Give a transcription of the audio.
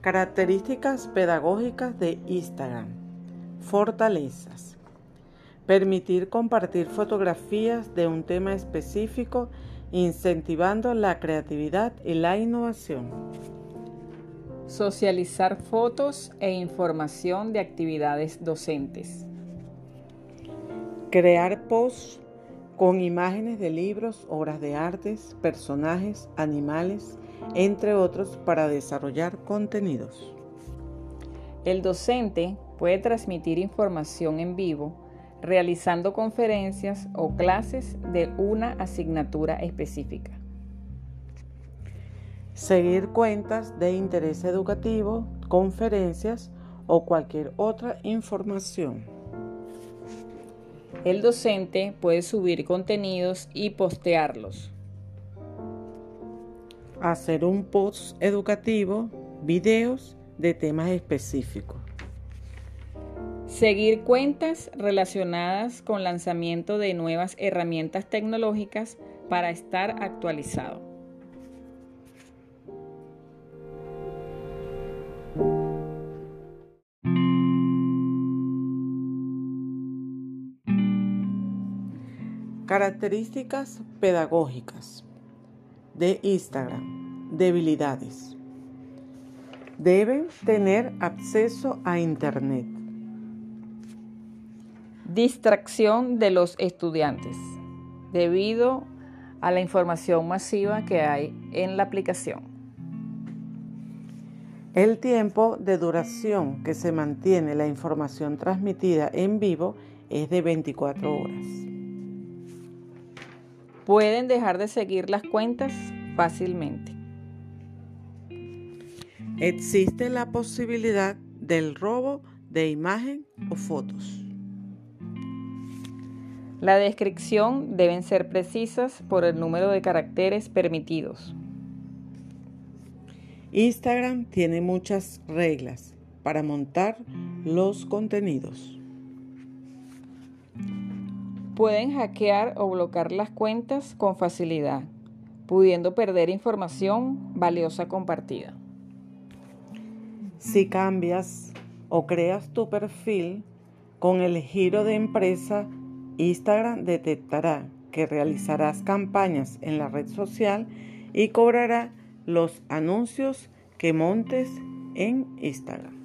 Características pedagógicas de Instagram. Fortalezas. Permitir compartir fotografías de un tema específico incentivando la creatividad y la innovación. Socializar fotos e información de actividades docentes. Crear posts con imágenes de libros, obras de artes, personajes, animales, entre otros, para desarrollar contenidos. El docente puede transmitir información en vivo realizando conferencias o clases de una asignatura específica. Seguir cuentas de interés educativo, conferencias o cualquier otra información. El docente puede subir contenidos y postearlos hacer un post educativo, videos de temas específicos. Seguir cuentas relacionadas con lanzamiento de nuevas herramientas tecnológicas para estar actualizado. Características pedagógicas de Instagram. Debilidades. Deben tener acceso a Internet. Distracción de los estudiantes debido a la información masiva que hay en la aplicación. El tiempo de duración que se mantiene la información transmitida en vivo es de 24 horas. Pueden dejar de seguir las cuentas fácilmente. Existe la posibilidad del robo de imagen o fotos. La descripción deben ser precisas por el número de caracteres permitidos. Instagram tiene muchas reglas para montar los contenidos. Pueden hackear o bloquear las cuentas con facilidad pudiendo perder información valiosa compartida. Si cambias o creas tu perfil con el giro de empresa, Instagram detectará que realizarás campañas en la red social y cobrará los anuncios que montes en Instagram.